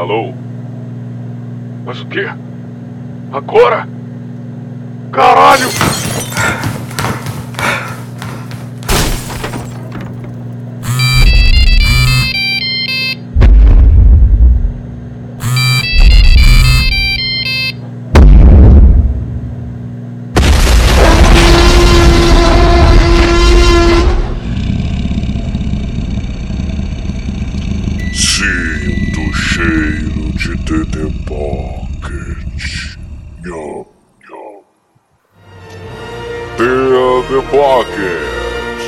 Alô? Mas o quê? Agora? De The Pocket. Nham, nham. Pocket.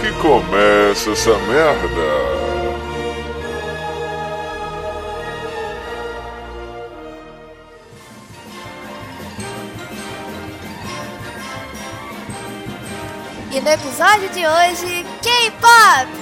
Que começa essa merda. E no episódio de hoje, K-pop!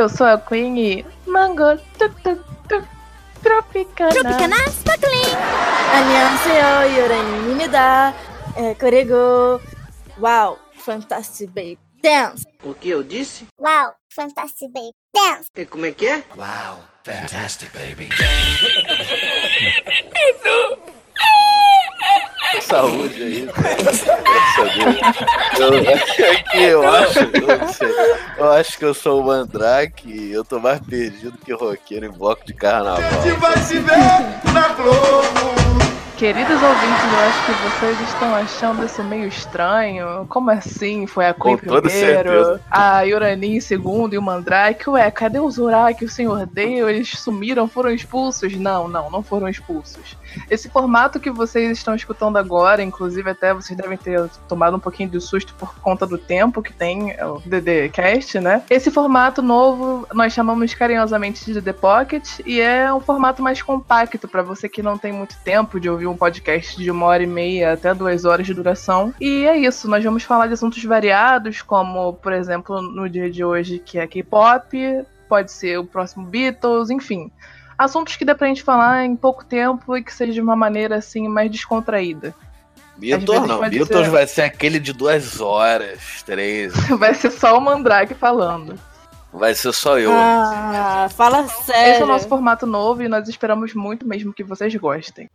eu sou a Queen Mango tu, tu, tu, Tropicana. Tropicana Spackling Annyeonghaseyo Yoranimida eh, Korego. Wow, Fantastic Baby Dance. O que eu disse? Wow, Fantastic Baby Dance. E Como é que é? Wow, Fantastic Baby. Dance a Deus. Eu, é que eu acho, eu, acho que eu sou o Mandrake e eu tô mais perdido que roqueiro em bloco de carnaval. Queridos ouvintes, eu acho que vocês estão achando isso meio estranho. Como assim? Foi a Queen primeiro, certeza. a Yorani em segundo e o Mandrake. Ué, cadê o Zurak e o Senhor Deu? Eles sumiram, foram expulsos? Não, não, não foram expulsos. Esse formato que vocês estão escutando agora, inclusive até vocês devem ter tomado um pouquinho de susto por conta do tempo que tem o DDCast, né? Esse formato novo nós chamamos carinhosamente de The Pocket e é um formato mais compacto para você que não tem muito tempo de ouvir um podcast de uma hora e meia até duas horas de duração. E é isso, nós vamos falar de assuntos variados, como, por exemplo, no dia de hoje, que é K-pop, pode ser o próximo Beatles, enfim assuntos que dá pra gente falar em pouco tempo e que seja de uma maneira assim mais descontraída. Beatles não, Beatles ser. vai ser aquele de duas horas, três. Vai ser só o Mandrake falando. Vai ser só eu. Ah, fala Esse sério. é o nosso formato novo e nós esperamos muito mesmo que vocês gostem.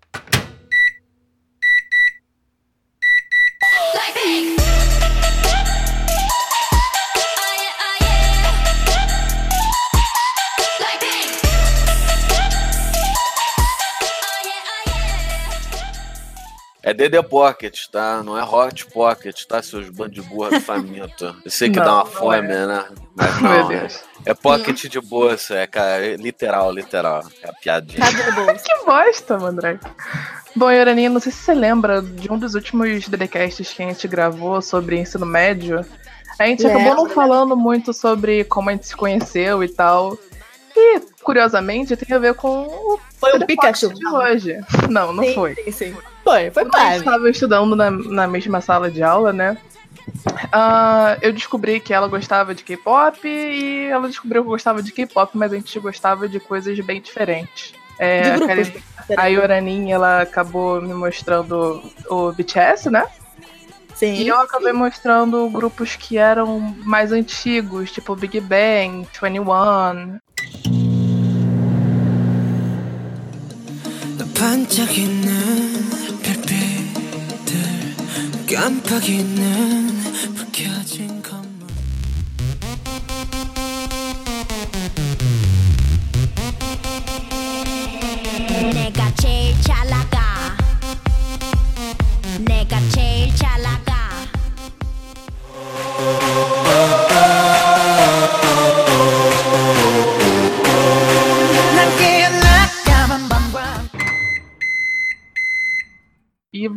É DD Pocket, tá? Não é Hot Pocket, tá? Seus bandos de burra faminto. Eu sei que Não, dá uma fome, é. né? Mas Meu não, Deus. é pocket de bolsa, é, cara, é literal, literal. É a piadinha. Que bosta, Mandrake. Bom, Yorani, não sei se você lembra de um dos últimos DDcasts que a gente gravou sobre ensino médio. A gente Lembro. acabou não falando muito sobre como a gente se conheceu e tal. E, curiosamente, tem a ver com o Foi o Pikachu. De hoje. Não, não Sim, foi. Sim, sim. Foi, foi Quando a gente pai. estava estudando na, na mesma sala de aula, né? ah, eu descobri que ela gostava de K-pop e ela descobriu que eu gostava de K-pop, mas a gente gostava de coisas bem diferentes. É, De a grupos. Karen- a Yoranin, ela acabou me mostrando o BTS, né? Sim. E eu acabei mostrando grupos que eram mais antigos, tipo Big Bang, 21. 반짝이는 별빛들 깜빡이는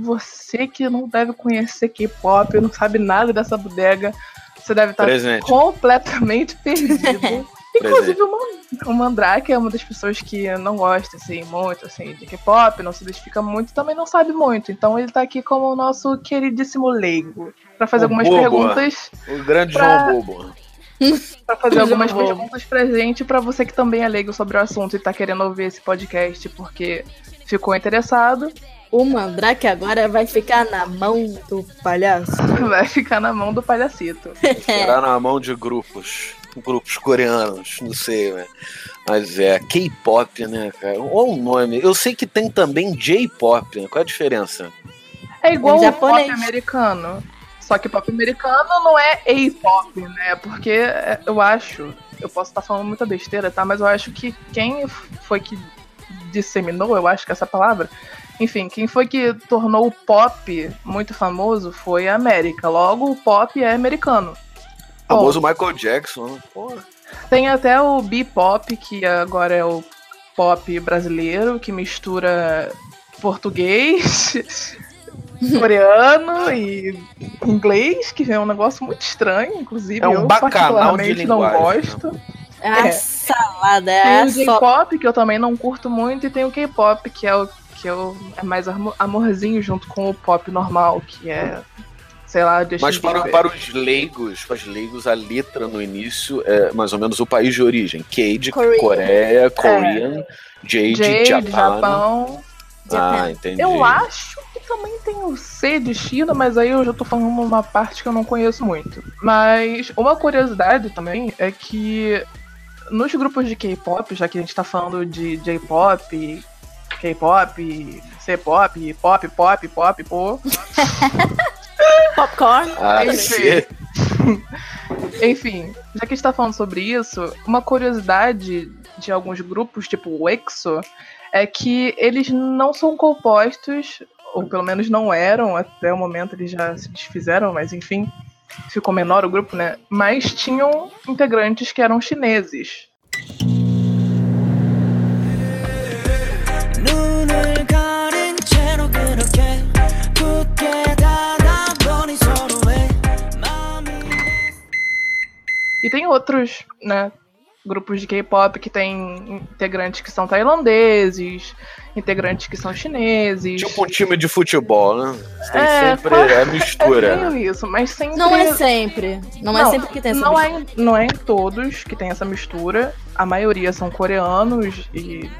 você que não deve conhecer K-pop, não sabe nada dessa bodega, você deve estar Presente. completamente perdido. Inclusive o, Man- o Mandrake é uma das pessoas que não gosta assim, muito assim, de K-pop, não se identifica muito, também não sabe muito. Então ele tá aqui como o nosso queridíssimo leigo. Pra fazer O algumas bobo. perguntas. O grande Pra- João Bobo. pra fazer algumas perguntas pra gente, pra você que também é leigo sobre o assunto e tá querendo ouvir esse podcast porque ficou interessado, O Mandrake agora vai ficar na mão do palhaço. vai ficar na mão do palhacito. Será na mão de grupos. Grupos coreanos, não sei, né? Mas é K-pop, né, cara? Olha o nome. Eu sei que tem também J-pop, né? Qual é a diferença? É igual o pop americano. Só que pop americano não é A-pop, né? Porque é, eu acho, eu posso estar falando muita besteira, tá? Mas eu acho que quem foi que disseminou, eu acho que essa palavra, enfim, quem foi que tornou o pop muito famoso foi a América. Logo, o pop é americano. O famoso Michael Jackson, né? Pô, Tem até o B-pop, que agora é o pop brasileiro, que mistura português, coreano e inglês, que é um negócio muito estranho, inclusive. É um eu particularmente não linguagem, gosto. É uma É. salada, Tem é o só. J-pop, que eu também não curto muito, e tem o K-pop, que é o que eu, é mais amo- amorzinho junto com o pop normal, que é, sei lá, Justin Mas para, para os leigos, para os leigos, a letra no início é mais ou menos o país de origem. K de Korean. Coreia, Korean, J de J Japão. de Japão. Ah, entendi. Eu acho que também tem o C de China, mas aí eu já tô falando uma parte que eu não conheço muito. Mas uma curiosidade também é que nos grupos de K-pop, já que a gente tá falando de J-pop, K-pop, C-pop, pop, pop, pop, pô. Popcorn. Ah, Enfim. Enfim, já que a gente tá falando sobre isso, uma curiosidade de alguns grupos, tipo o EXO, é que eles não são compostos, ou pelo menos não eram, até o momento eles já se desfizeram, mas enfim, ficou menor o grupo, né? Mas tinham integrantes que eram chineses. E tem outros, né? Grupos de K-pop que tem integrantes que são tailandeses, integrantes que são chineses. Tipo um time de futebol, né? Tem É, sempre a É mistura. meio isso, mas sempre. Não é sempre. Não, é sempre que tem essa não mistura. é, não é em todos que tem essa mistura. A maioria são coreanos e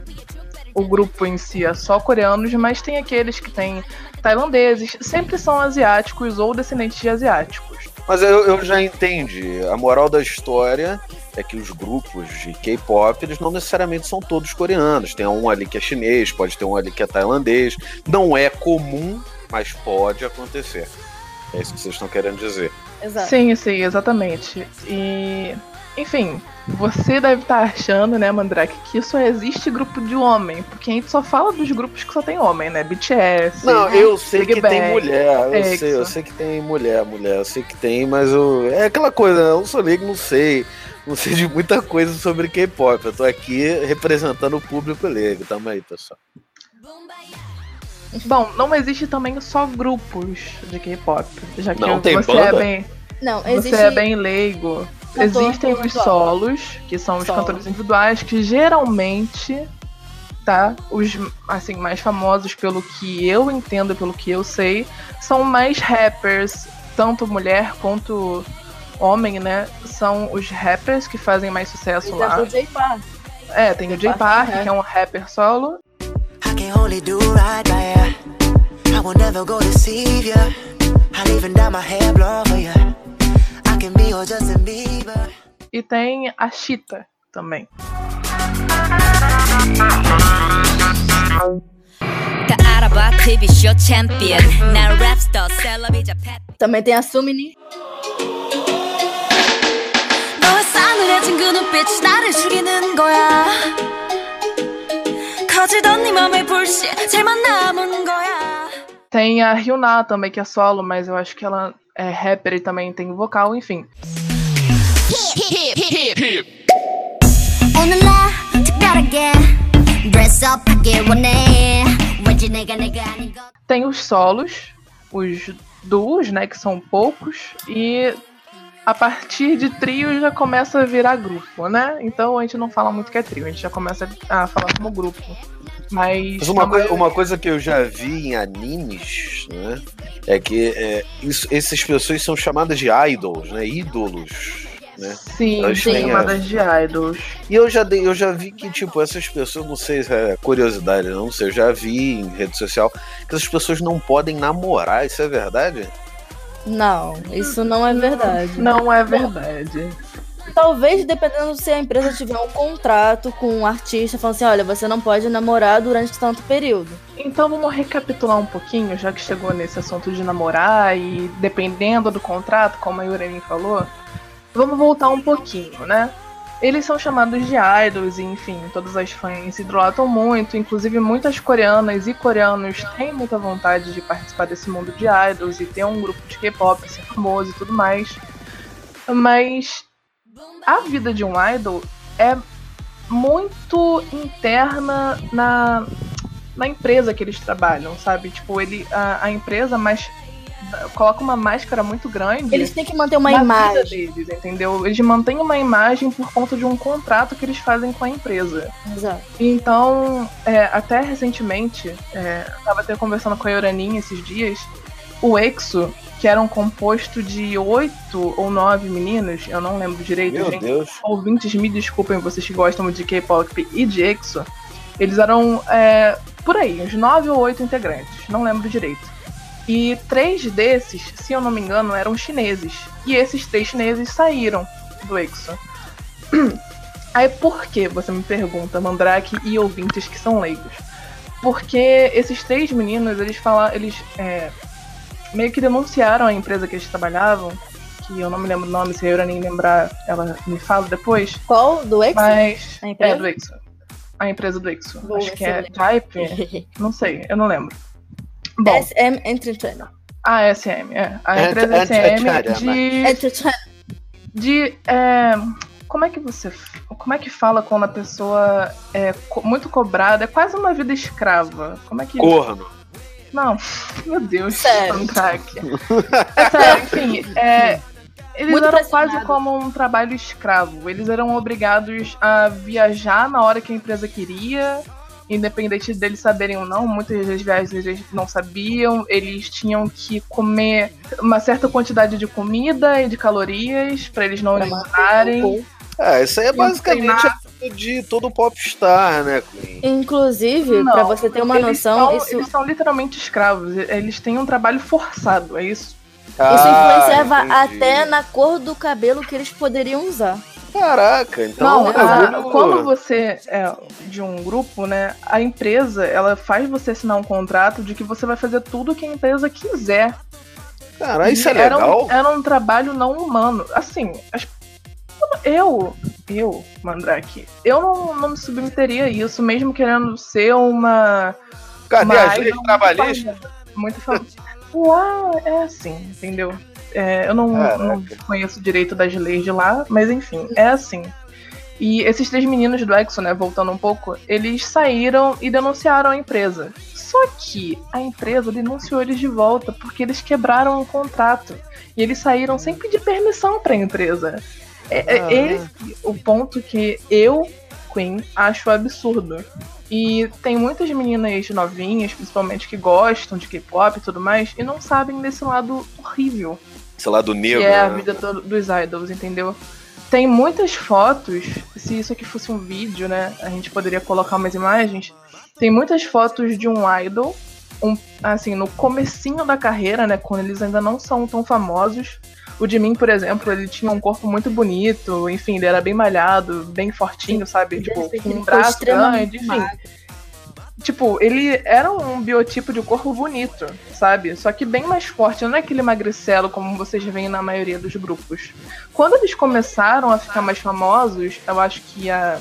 o grupo em si é só coreanos, mas tem aqueles que tem tailandeses. Sempre são asiáticos ou descendentes de asiáticos. Mas eu, eu já entendi. A moral da história é que os grupos de K-pop, eles não necessariamente são todos coreanos. Tem um ali que é chinês, pode ter um ali que é tailandês. Não é comum, mas pode acontecer. É isso que vocês estão querendo dizer. Exato. Sim, sim, exatamente. E. Enfim, você deve estar achando, né, Mandrake, que só existe grupo de homem, porque a gente só fala dos grupos que só tem homem, né? BTS. Não, eu sei Big que tem Bang, mulher, eu Exo. sei, eu sei que tem mulher, mulher, eu sei que tem, mas eu, é aquela coisa, eu sou leigo, não sei, não sei de muita coisa sobre K-pop, eu tô aqui representando o público leigo, tamo aí, pessoal. Bom, não existe também só grupos de K-pop, já que Não, tem você banda? é bem, Não, você existe. é bem leigo. Cantor Existem os solos, que são os Solo. cantores individuais, que geralmente, tá? Os assim mais famosos pelo que eu entendo, pelo que eu sei, são mais rappers, tanto mulher quanto homem, né? São os rappers que fazem mais sucesso lá. Exemplo, J Park. É, tem o J Park, é. que é um rapper solo. I can only do right by ya. I will never go deceive ya. I'll even dye my hair blonde for ya. E tem a Chita também. Também tem a Sumini. 거야. 거지던 네 맘의 불씨 제만 남은 거야. Tem a Hyuna também, que é solo, mas eu acho que ela é rapper e também tem vocal, enfim. Tem os solos, os duos, né, que são poucos, e a partir de trio já começa a virar grupo, né? Então a gente não fala muito que é trio, a gente já começa a falar como grupo. Mas. Mas uma, uma coisa que eu já vi em animes, né, é que é, isso- essas pessoas são chamadas de idols, né, ídolos. né? Sim, Elas sim, têm chamadas de idols. E eu já, dei, eu já vi que, tipo, essas pessoas, não sei se é curiosidade, não sei, eu já vi em rede social que essas pessoas não podem namorar, isso é verdade? Não, isso não é verdade. Não é verdade. Talvez, dependendo se a empresa tiver um contrato com um artista, falando assim, olha, você não pode namorar durante tanto período. Então vamos recapitular um pouquinho, já que chegou nesse assunto de namorar e dependendo do contrato, como a Yuremi falou, vamos voltar um pouquinho, né? Eles são chamados de idols e, enfim, todas as fãs se idolatram muito, inclusive muitas coreanas e coreanos têm muita vontade de participar desse mundo de idols e ter um grupo de K-pop, ser famoso e tudo mais. Mas a vida de um idol é muito interna na, na empresa que eles trabalham, sabe? Tipo, ele, a, a empresa mais coloca uma máscara muito grande. Eles têm que manter uma imagem. deles, entendeu? Eles mantêm uma imagem por conta de um contrato que eles fazem com a empresa. Exato. Então, é, até recentemente, é, eu tava até conversando com a Yoraninha esses dias, o EXO, que era um composto de oito ou nove meninos, eu não lembro direito, Meu gente. Deus. Ouvintes, me desculpem, vocês que gostam de K-pop e de EXO, eles eram é, por aí, uns nove ou oito integrantes, não lembro direito. E três desses, se eu não me engano, eram chineses. E esses três chineses saíram do EXO. Aí por que, você me pergunta, Mandrake e ouvintes que são leigos? Porque esses três meninos, eles falaram, eles é, meio que denunciaram a empresa que eles trabalhavam, que eu não me lembro o nome, se a nem lembrar, ela me fala depois. Qual? Do Exo? Mas. A empresa? É, do EXO. A empresa do EXO. Boa, Acho que é. Type. Não sei, eu não lembro. Bom, SM Entertainment. a SM, é. A Ent- empresa ent- SM caramba. de. Entertainment. de é, como é que você. Como é que fala quando a pessoa é co- muito cobrada? É quase uma vida escrava. Como é que. Corno. Não, meu Deus, Sério. Soundtrack. É sério, enfim, é, eles Muito eram quase como um trabalho escravo. Eles eram obrigados a viajar na hora que a empresa queria, independente deles saberem ou não. Muitas das viagens eles não sabiam. Eles tinham que comer uma certa quantidade de comida e de calorias para eles não manter engordarem. É, isso aí é basicamente de todo popstar, né, Queen? Inclusive, Não, pra você ter uma eles noção, são, isso, eles são literalmente escravos. Eles têm um trabalho forçado, é isso? isso Ah, influenciava entendi. até na cor do cabelo que eles poderiam usar. Caraca, então Não, é a- quando você é de um grupo, né, a empresa, ela faz você assinar um contrato de que você vai fazer tudo que a empresa quiser. Caralho, isso é E era legal? Um, era um trabalho não humano. Assim, as- eu, eu, Mandrake, eu não, não me submeteria a isso, mesmo querendo ser uma. Cadê uma as leis muito trabalhistas? Muito famosa. Lá é assim, entendeu? É, eu não, não conheço direito das leis de lá, mas enfim, é assim. E esses três meninos do Exo, né, voltando um pouco, eles saíram e denunciaram a empresa. Só que a empresa denunciou eles de volta porque eles quebraram o contrato. E eles saíram sem pedir permissão para a empresa. É, é Ah. esse o ponto que eu, Queen, acho absurdo. E tem muitas meninas novinhas, principalmente, que gostam de K-pop e tudo mais, e não sabem desse lado horrível Sei lá, do negro. que é a né? vida do- dos idols, entendeu? Tem muitas fotos, se isso aqui fosse um vídeo, né, a gente poderia colocar umas imagens. Tem muitas fotos de um idol, um, assim, no comecinho da carreira, né, quando eles ainda não são tão famosos. O Jimin, por exemplo, ele tinha um corpo muito bonito, enfim, ele era bem malhado, bem fortinho, sabe? Tipo, com um braço grande, enfim. Tipo, ele era um biotipo de corpo bonito, sabe? Só que bem mais forte, não é aquele magricelo como vocês veem na maioria dos grupos. Quando eles começaram a ficar mais famosos, eu acho que a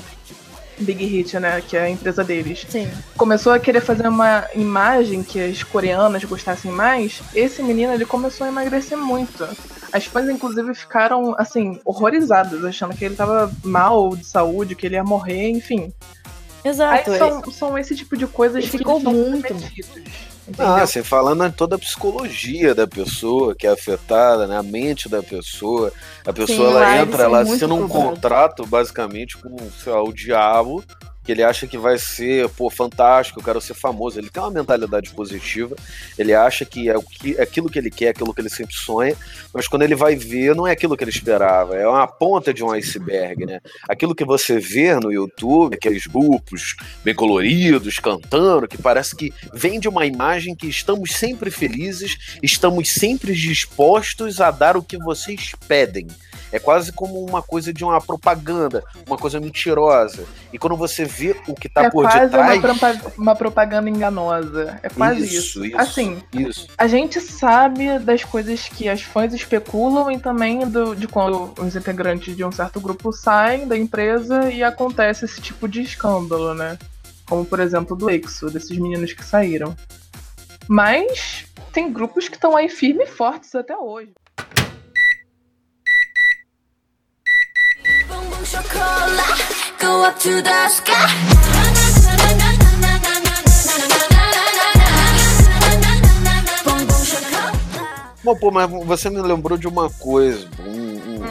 Big Hit, né, que é a empresa deles, Sim. começou a querer fazer uma imagem que as coreanas gostassem mais, esse menino ele começou a emagrecer muito. As fãs, inclusive, ficaram, assim, horrorizadas, achando que ele tava mal de saúde, que ele ia morrer, enfim. Aí Exato. é. são, são esse tipo de coisas Ele que ficou muito. entendeu? Ah, assim, falando em toda a psicologia da pessoa que é afetada, né? A mente da pessoa. A pessoa Sim, lá ela eles entra, ela muito assina um contrato, basicamente, com, sei lá, o diabo, que ele acha que vai ser, pô, fantástico, eu quero ser famoso. Ele tem uma mentalidade positiva, ele acha que é, o que, é aquilo que ele quer, aquilo que ele sempre sonha, mas quando ele vai ver, não é aquilo que ele esperava, é uma ponta de um iceberg, né? Aquilo que você vê no YouTube, aqueles grupos bem coloridos, cantando, que parece que vende uma imagem que estamos sempre felizes, estamos sempre dispostos a dar o que vocês pedem. É quase como uma coisa de uma propaganda, uma coisa mentirosa. E quando você vê o que tá é por quase detrás. uma, propa- uma propaganda enganosa. É quase isso. isso, isso, Assim, isso. a gente sabe das coisas que as fãs especulam e também do- de quando os integrantes de um certo grupo saem da empresa e acontece esse tipo de escândalo, né? Como, por exemplo, do EXO, desses meninos que saíram. Mas tem grupos que estão aí firmes e fortes até hoje. Chocolate, go up to the sky. Bom, pô, mas você me lembrou de uma coisa. Um-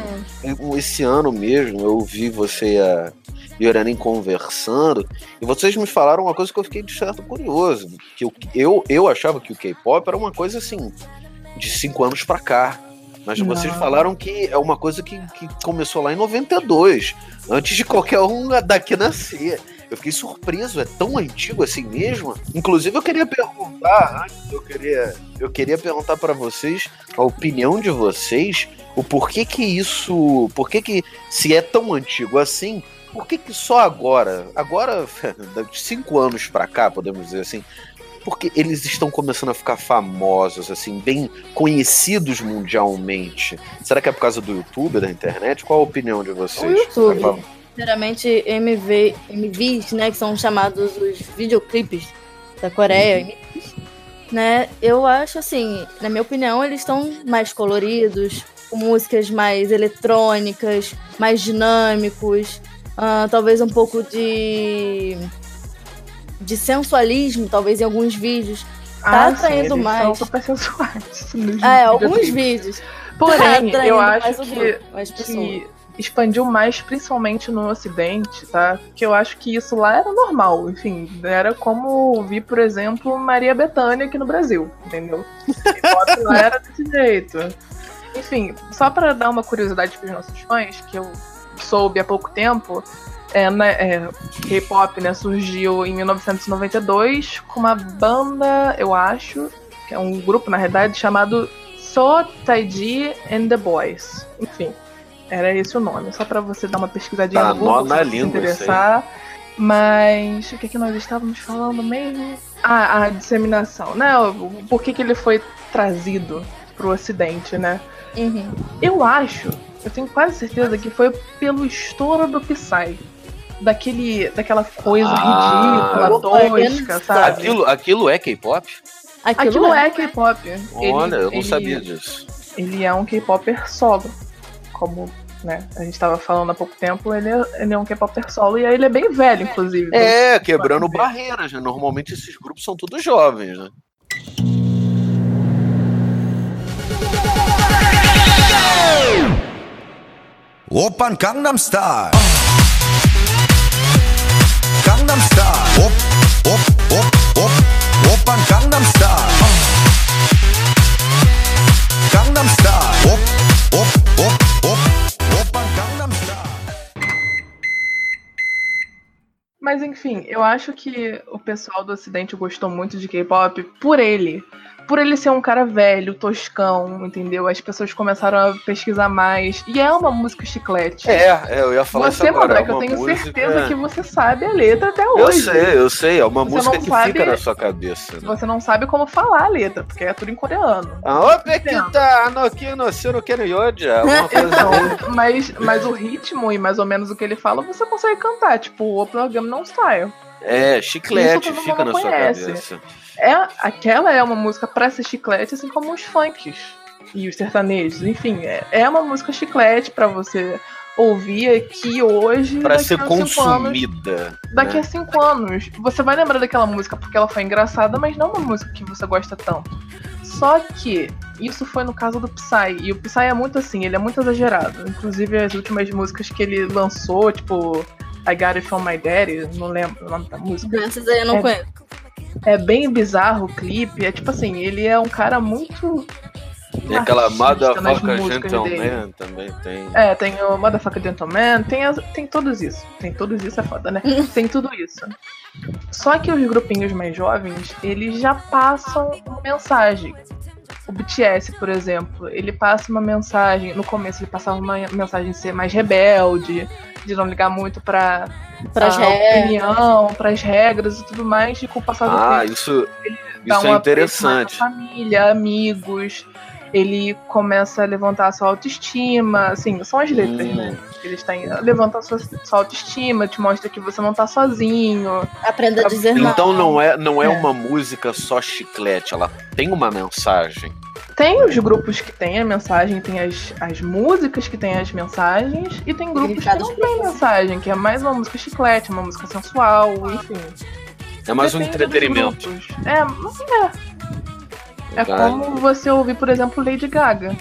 um- um- esse ano mesmo, eu vi você e a Yoranin conversando, e vocês me falaram uma coisa que eu fiquei de certo curioso. Que eu, eu, eu achava que o K-pop era uma coisa assim, de cinco anos pra cá. Mas Não. vocês falaram que é uma coisa que, que começou lá em 92, antes de qualquer um daqui nascer. Eu fiquei surpreso, é tão antigo assim mesmo? Inclusive eu queria perguntar, antes, eu queria, eu queria perguntar pra vocês a opinião de vocês, o porquê que isso, por que se é tão antigo assim, por que que só agora, agora de cinco anos pra cá, podemos dizer assim, porque eles estão começando a ficar famosos, assim, bem conhecidos mundialmente. Será que é por causa do YouTube, da internet? Qual a opinião de vocês? O YouTube. Geralmente MV, MVs, né, que são chamados os videoclipes da Coreia, MVs, né? Eu acho assim, na minha opinião, eles estão mais coloridos, com músicas mais eletrônicas, mais dinâmicos, ah, talvez um pouco de de sensualismo, talvez em alguns vídeos. Tá atraindo eles mais. São super sensuais. Ah, é, alguns vídeos. Porém, Tá eu acho que, grupo, que expandiu mais, principalmente no Ocidente, tá? Que eu acho que isso lá era normal. Enfim, era como vi, por exemplo, Maria Bethânia aqui no Brasil, entendeu? K-pop lá era desse jeito. Enfim, só pra dar uma curiosidade pros nossos fãs, que eu soube há pouco tempo, é, né, é, K-pop né, surgiu em 1992 com uma banda, eu acho, que é um grupo na realidade chamado So Taiji and the Boys. Enfim, era esse o nome, só pra você dar uma pesquisadinha Tá, no Google, se língua, interessar. Mas o que, que nós estávamos falando mesmo? Ah, a disseminação, né? O- Por que, que ele foi trazido pro ocidente, né? Uhum. Eu acho, eu tenho quase certeza que foi pelo estouro do Psy. Daquele, daquela coisa Ah, ridícula, tosca, sabe? Aquilo, aquilo é K-pop? Aquilo, Aquilo é. é K-pop. Ele- Olha, eu não ele- sabia disso. Ele é um K-popper solo. Como né, a gente tava falando há pouco tempo, ele é, ele é um K-popper solo e aí ele é bem velho, inclusive. É, quebrando barreiras, né? Normalmente esses grupos são todos jovens, né? Open Gangnam Style. Gangnam Style. Op, op, op, op. Open Gangnam Style. Gangnam Style. Op, op, op, op. Open Mas enfim, eu acho que o pessoal do Ocidente gostou muito de K-pop por ele por ele ser um cara velho, toscão, entendeu? As pessoas começaram a pesquisar mais. E é uma música chiclete. É, é, eu ia falar Você, isso agora. Mandrake, é eu tenho música- certeza que você sabe a letra até Eu hoje. sei, eu sei. É uma Você música que sabe- fica na sua cabeça. Né? Você não sabe como falar a letra, porque é tudo em coreano. Ah, ô, Pequita, no Sino Ken Yoja. Alguma coisa Então, assim. mas, mas o ritmo e mais ou menos o que ele fala, você consegue cantar. Tipo, o programa não Style. É, chiclete fica na sua conhece. cabeça. É, aquela é uma música pra ser chiclete, assim como os funks e os sertanejos. Enfim, é, é uma música chiclete pra você ouvir aqui hoje. Pra daqui ser a cinco anos. consumida. Daqui né? a cinco anos, você vai lembrar daquela música porque ela foi engraçada, mas não uma música que você gosta tanto. Só que isso foi no caso do Psy, e o Psy é muito assim, ele é muito exagerado. Inclusive as últimas músicas que ele lançou, tipo I Got It From My Daddy, não lembro o nome da música. Essas aí eu não É. conheço. É bem bizarro o clipe. É tipo assim, ele é um cara muito. Tem aquela Motherfucker. Gentleman também tem. É, tem o Motherfucker Gentleman, tem, as- tem todos isso. Tem todos isso, é foda, né? tem tudo isso. Só que os grupinhos mais jovens, eles já passam uma mensagem. O BTS, por exemplo, ele passa uma mensagem. No começo ele passava uma mensagem de ser mais rebelde, de não ligar muito pra, Pras a regras. opinião, pras regras e tudo mais, e com o passar do Ah, tempo isso, dá isso é interessante. família, amigos. Ele começa a levantar a sua autoestima, assim, são as letras, Hum. né? Eles têm levanta a sua, sua autoestima, te mostra que você não tá sozinho. Aprenda a dizer não. Então não é, não é É. uma música só chiclete, ela tem uma mensagem. Tem os grupos que tem a mensagem, tem as, as músicas que tem as mensagens, e tem grupos que não tem mensagem, que é mais uma música chiclete, uma música sensual, enfim. É mais um Depende dos entretenimento. É, mas é. É Tá? como você ouvir, por exemplo, Lady Gaga.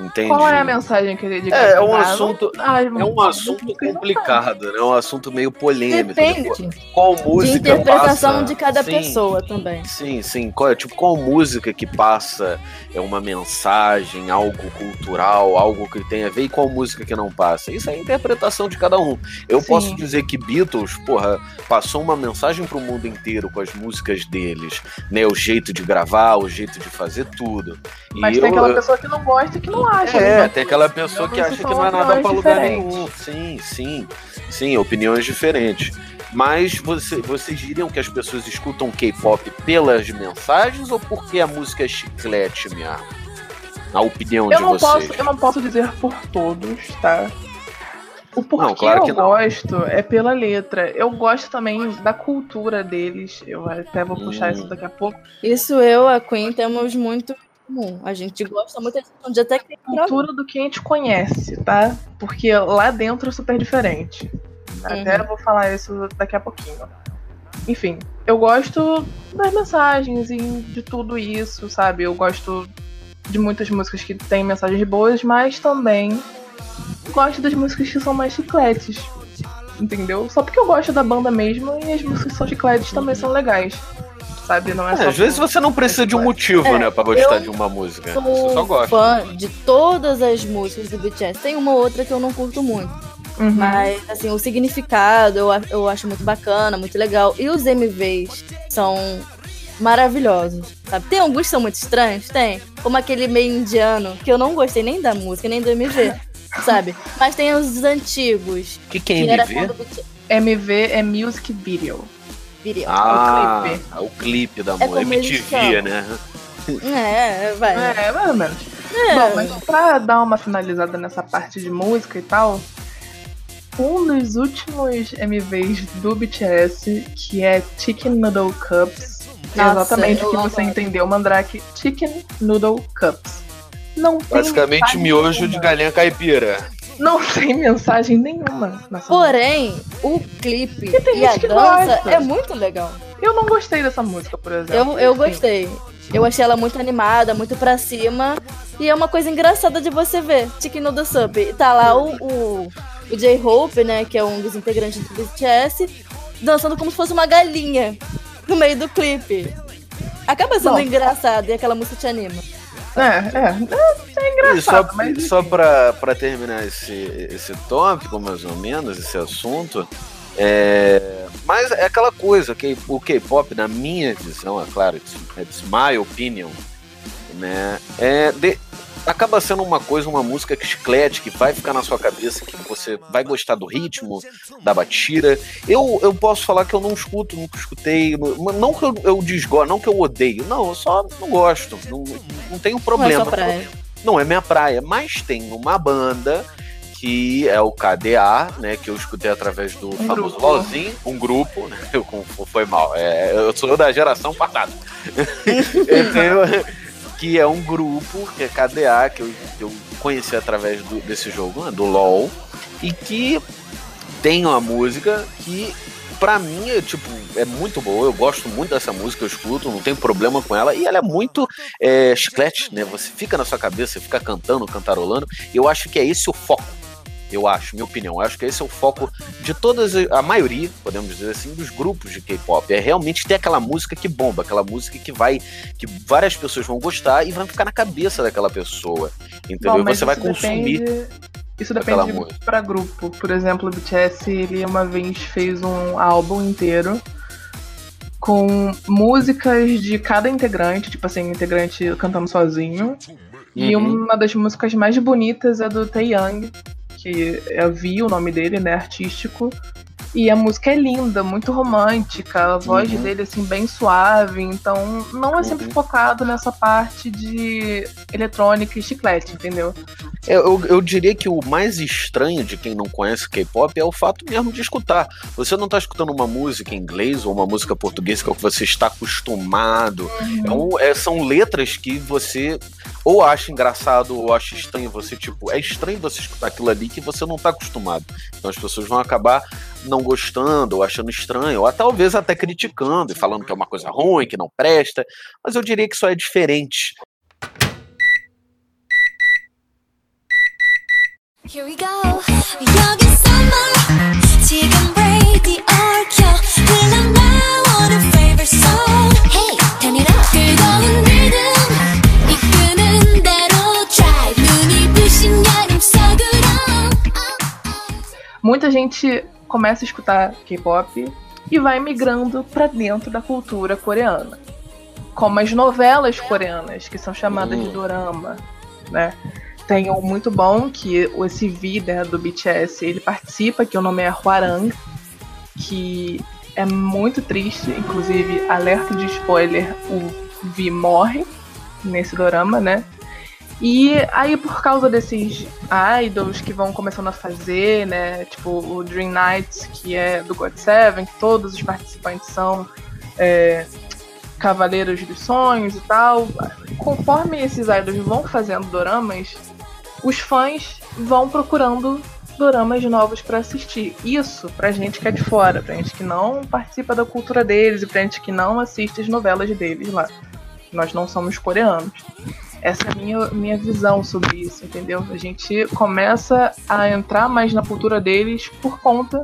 Entendi. Qual é a mensagem que Gaga É, é um assunto- Ah, É um assunto complicado, né? É um assunto meio polêmico. Depende Qual de música interpretação passa- de cada Sim, pessoa também. Sim, sim. Qual, tipo, qual música que passa é uma mensagem, algo cultural, algo que tem a ver, e qual música que não passa? Isso é a interpretação de cada um. Eu Sim. posso dizer que Beatles, porra, passou uma mensagem pro mundo inteiro com as músicas deles, né? O jeito de gravar, o jeito de fazer tudo. E Mas eu- tem aquela pessoa que não gosta e que não acha. é, né? tem aquela pessoa que acha que não é nada pra opiniões lugar nenhum. Sim, sim. Sim, opiniões diferentes. Mas você, vocês diriam que as pessoas escutam K-pop pelas mensagens ou porque a música é chiclete mesmo? Na opinião Eu de não, vocês. posso, eu não posso dizer por todos, tá? O porquê Não, claro que eu não. gosto é pela letra. Eu gosto também da cultura deles. Eu até vou puxar Hum. isso daqui a pouco. Isso eu, a Queen, temos muito comum. A gente gosta muito, a gente um dia até que Cultura do que a gente conhece, tá? Porque lá dentro é super diferente. Até Uhum. vou falar isso daqui a pouquinho. Enfim, eu gosto das mensagens e de tudo isso, sabe? Eu gosto de muitas músicas que têm mensagens boas, mas também gosto das músicas que são mais chicletes. Entendeu? Só porque eu gosto da banda mesmo e as músicas que são chicletes também são legais. Sabe? Não é, É, só às vezes você não precisa de um motivo, É, né, pra gostar de uma música. sou Você só gosta. fã de todas as músicas do BTS. Tem uma ou outra que eu não curto muito. Uhum. Mas, assim, o significado eu, eu acho muito bacana, muito legal. E os MVs são maravilhosos, sabe? Tem alguns que são muito estranhos, tem. Como aquele meio indiano, que eu não gostei nem da música, nem do MV, sabe? Mas tem os antigos, O que, que é que MV? MV é Music Video. Viria. Ah, É o clipe. o clipe da É música. como eles MTV, né? É, vai. É, mais ou menos. É. Bom, mas pra dar uma finalizada nessa parte de música e tal, um dos últimos MVs do BTS, que é Chicken Noodle Cups, é Nossa, exatamente o que você entendeu, Mandrake. Chicken Noodle Cups. Não tem Basicamente miojo de galinha caipira. Não tem mensagem nenhuma. Porém, o clipe E tem e a dança gosta. é muito legal. Eu não gostei dessa música, por exemplo. Eu, eu gostei. Eu achei ela muito animada, muito pra cima. E é uma coisa engraçada de você ver. Chicken Noodle Soup. E tá lá o, o, o J-Hope, né? Que é um dos integrantes do BTS, dançando como se fosse uma galinha no meio do clipe. Acaba sendo engraçado e aquela música te anima. É, é. É E engraçado, só, mas só pra, pra terminar esse, esse tópico, mais ou menos, esse assunto, é, mas é aquela coisa, que o K-pop, na minha visão, é claro, it's, it's my opinion, né, é de- acaba sendo uma coisa, uma música que chiclete, que vai ficar na sua cabeça, que você vai gostar do ritmo, da batida. Eu, eu posso falar que eu não escuto, nunca escutei, não não que eu, eu desgosto, não que eu odeio, não, eu só não gosto, não, não tenho Não é problema. só praia. Não é minha praia, mas tem uma banda que é o KDA, né? Que eu escutei através do famoso grupo. LOLzinho, um grupo, né? Eu, foi mal. É, eu sou da geração passada. Eu tenho- que é um grupo, que é KDA, que eu, que eu conheci através do- desse jogo, né, do LOL, e que tem uma música que pra mim é tipo é muito boa, eu gosto muito dessa música, eu escuto, não tenho problema com ela, e ela é muito é, chiclete, né? Você fica na sua cabeça, você fica cantando, cantarolando, e eu acho que é esse o foco Eu acho, minha opinião. Eu acho que esse é o foco de todas, a maioria, podemos dizer assim, dos grupos de K-pop. É realmente ter aquela música que bomba, aquela música que vai. que várias pessoas vão gostar e vão ficar na cabeça daquela pessoa. Entendeu? Bom, E você vai consumir. depende- Isso depende grupo pra grupo. Por exemplo, o BTS, ele uma vez fez um álbum inteiro com músicas de cada integrante, tipo assim, integrante cantando sozinho. E Uhum. uma das músicas mais bonitas é do Taeyang, que é Vi, o nome dele, né, artístico. E a música é linda, muito romântica, a voz Uhum. dele assim bem suave, então não é sempre Uhum. focado nessa parte de eletrônica e chiclete, entendeu? Eu, eu, eu diria que o mais estranho de quem não conhece K-pop é o fato mesmo de escutar. Você não está escutando uma música em inglês ou uma música portuguesa que é o que você está acostumado. Então, é, são letras que você ou acha engraçado ou acha estranho. Você, tipo, é estranho você escutar aquilo ali que você não está acostumado. Então as pessoas vão acabar não gostando ou achando estranho, ou talvez até criticando e falando que é uma coisa ruim, que não presta. Mas eu diria que isso é diferente. Here we go. Muita gente começa a escutar K-pop e vai migrando pra dentro da cultura coreana. Como as novelas coreanas, que são chamadas de Hum. dorama, né? Tem um muito bom que esse V né, do BTS, ele participa, que o nome é Hwarang, que é muito triste, inclusive alerta de spoiler, o V morre nesse dorama, né? E aí, por causa desses idols que vão começando a fazer, né? Tipo, o Dream Knights, que é do God Seven, que todos os participantes são é, cavaleiros dos sonhos e tal. Conforme esses idols vão fazendo doramas, os fãs vão procurando doramas novos pra assistir. Isso pra gente que é de fora, pra gente que não participa da cultura deles e pra gente que não assiste as novelas deles lá. Nós não somos coreanos. Essa é a minha, minha visão sobre isso, entendeu? A gente começa a entrar mais na cultura deles por conta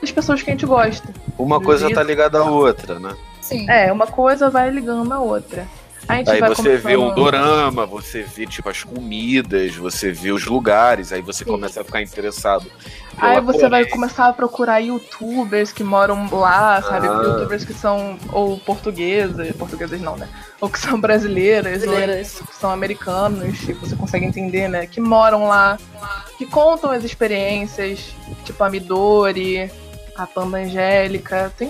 das pessoas que a gente gosta. Uma coisa tá ligada à outra, né? Sim. É, uma coisa vai ligando a outra. A gente Aí vai você vê um dorama, você vê tipo as comidas, você vê os lugares, aí você Sim. começa a ficar interessado. Aí você vai começar a procurar youtubers que moram lá, sabe? Ah. Youtubers que são ou portuguesas, portuguesas não, né? Ou que são brasileiras, Brasileiras. ou que são americanos, e você consegue entender, né? Que moram lá, que contam as experiências, tipo a Midori, a Panda Angélica, tem,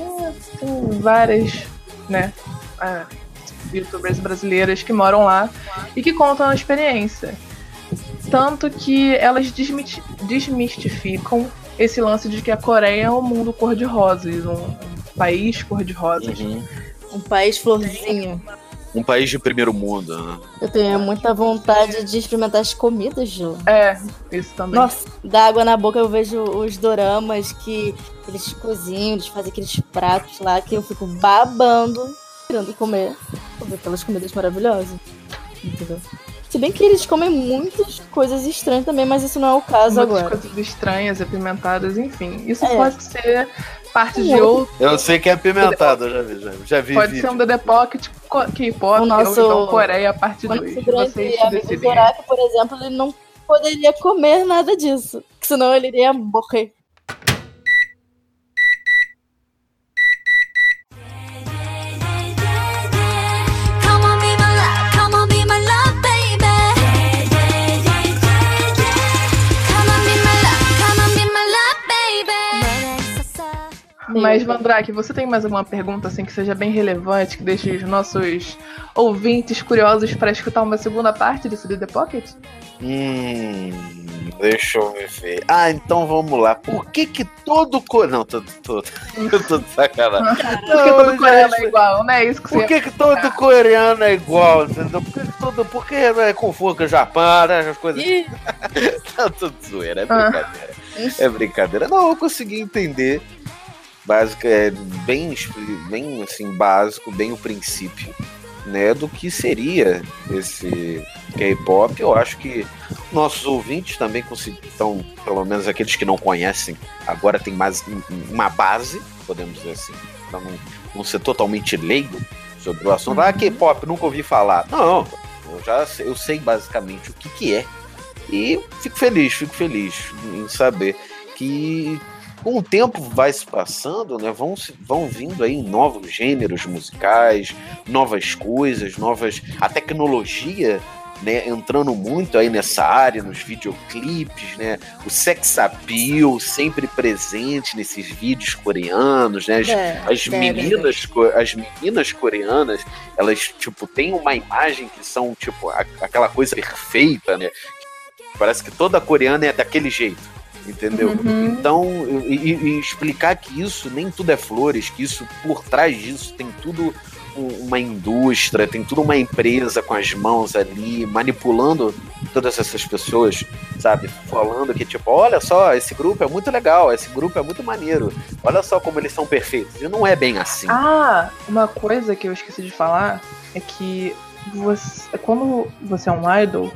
tem várias, né? ah, youtubers brasileiras que moram lá e que contam a experiência. Tanto que elas desmistificam esse lance de que a Coreia é um mundo cor-de-rosas, um, um país cor-de-rosas. Uhum. Um país florzinho. Um país de primeiro mundo, né? Eu tenho muita vontade de experimentar as comidas de lá. É, isso também. Nossa, dá água na boca, eu vejo os doramas que eles cozinham, eles fazem aqueles pratos lá que eu fico babando, querendo comer. Aquelas comidas maravilhosas. Entendeu? Se bem que eles comem muitas coisas estranhas também, mas isso não é o caso Muitas agora. coisas estranhas, apimentadas, enfim. Isso É. pode ser parte de Um outro. Eu sei que é apimentado, eu já vi, já, já vi Pode vídeo. ser um The Pocket K-pop O nosso- ou então Coreia parte O 2. nosso grande Vocês amigo. Zorak, por exemplo, ele não poderia comer nada disso. Senão ele iria morrer. Baby. Mas, Mandrake, você tem mais alguma pergunta assim que seja bem relevante, que deixe os nossos ouvintes curiosos para escutar uma segunda parte desse The Pocket? Hum, deixa eu me ver. Ah, então vamos lá. Por que que todo co... Não, tô, tô, eu tô de sacanagem. Porque todo coreano é igual, né? Isso que Por que, que todo coreano é igual, entendeu? Por que, que todo. Por que é confuso com o Japão, né? As coisas. Não, tudo zoeira, é brincadeira. É brincadeira. Não, eu consegui entender. Básico, é bem, bem assim, básico, bem o princípio. né, do que seria esse K-pop. Eu acho que nossos ouvintes também estão, pelo menos aqueles que não conhecem, agora tem mais um- uma base, podemos dizer assim, para não, não ser totalmente leigo sobre o assunto. Ah, K-pop, nunca ouvi falar. Não, eu já eu sei basicamente o que, que é. E fico feliz, fico feliz em saber que com o tempo vai se passando, né? Vão, vão vindo aí novos gêneros musicais, novas coisas, novas. A tecnologia. Né, entrando muito aí nessa área, nos videoclipes, né? O sex appeal sempre presente nesses vídeos coreanos, né? As, É, as é, meninas, co- as meninas coreanas, elas tipo têm uma imagem que são tipo a- aquela coisa perfeita, né? Parece que toda coreana é daquele jeito, entendeu? Uhum. Então, e, e- explicar que isso nem tudo é flores, que isso por trás disso tem tudo um- uma indústria, tem tudo uma empresa com as mãos ali, manipulando todas essas pessoas, sabe? Falando que, tipo, olha só, esse grupo é muito legal, esse grupo é muito maneiro, olha só como eles são perfeitos. E não é bem assim. Ah, uma coisa que eu esqueci de falar é que você, quando você é um idol,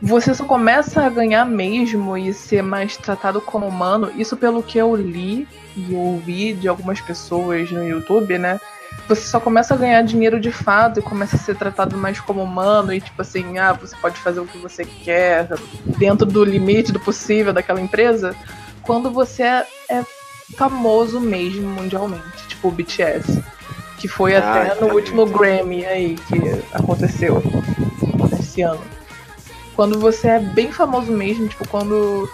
você só começa a ganhar mesmo e ser mais tratado como humano. Isso pelo que eu li e ouvi de algumas pessoas no YouTube, né? Você só começa a ganhar dinheiro de fato e começa a ser tratado mais como humano e tipo assim, ah, você pode fazer o que você quer dentro do limite do possível daquela empresa quando você é, é famoso mesmo mundialmente, tipo o BTS. Que foi Ah, até no último Grammy aí que aconteceu esse ano. Quando você é bem famoso mesmo, tipo, quando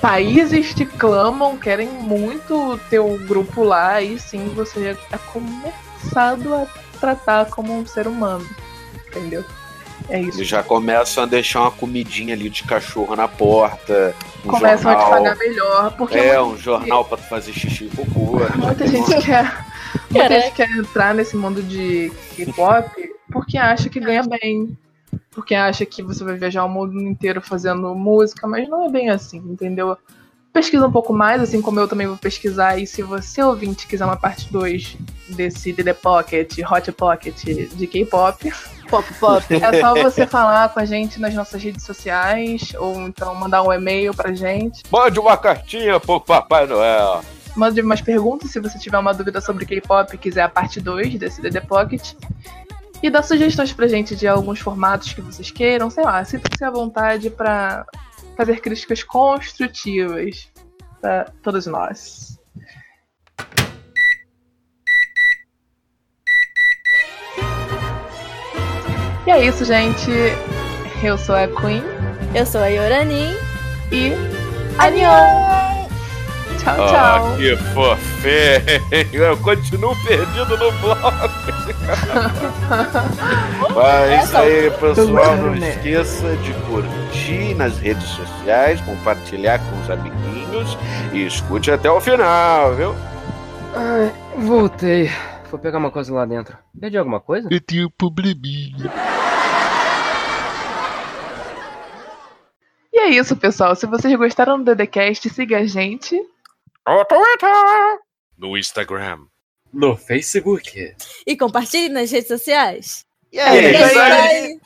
países te clamam, querem muito teu grupo lá, aí sim você é começado a tratar como um ser humano. Entendeu? É isso. Eles já começam a deixar uma comidinha ali de cachorro na porta, um Começam a te jornal. pagar melhor, porque é, um jornal pra tu fazer xixi e cocô. Muita gente quer, muita gente quer entrar nesse mundo de K-pop porque acha que ganha bem. Porque acha que você vai viajar o mundo inteiro fazendo música, mas não é bem assim, entendeu? Pesquisa um pouco mais, assim como eu também vou pesquisar. E se você, ouvinte, quiser uma parte 2 desse DD Pocket, Hot Pocket de K-pop, Pop, pop. é só você falar com a gente nas nossas redes sociais, ou então mandar um e-mail pra gente. Mande uma cartinha pro Papai Noel. Mande mais perguntas se você tiver uma dúvida sobre K-pop e quiser a parte 2 desse DD Pocket. E dá sugestões pra gente de alguns formatos que vocês queiram, sei lá, sinta-se à vontade pra fazer críticas construtivas pra todos nós. E é isso, gente. Eu sou a Queen Eu sou a Yorani. e. Adiós! Tchau, tchau! Ah, que fofinho. Eu continuo perdido no bloco. Mas aí, pessoal, não esqueça de curtir nas redes sociais, compartilhar com os amiguinhos e escute até o final, viu? Ai, voltei. Vou pegar uma coisa lá dentro. Perdi alguma coisa? Eu tenho um probleminha. E é isso, pessoal. Se vocês gostaram do DDCast, siga a gente. No Twitter. No Instagram. No Facebook. E compartilhe nas redes sociais. E aí, É isso aí. aí.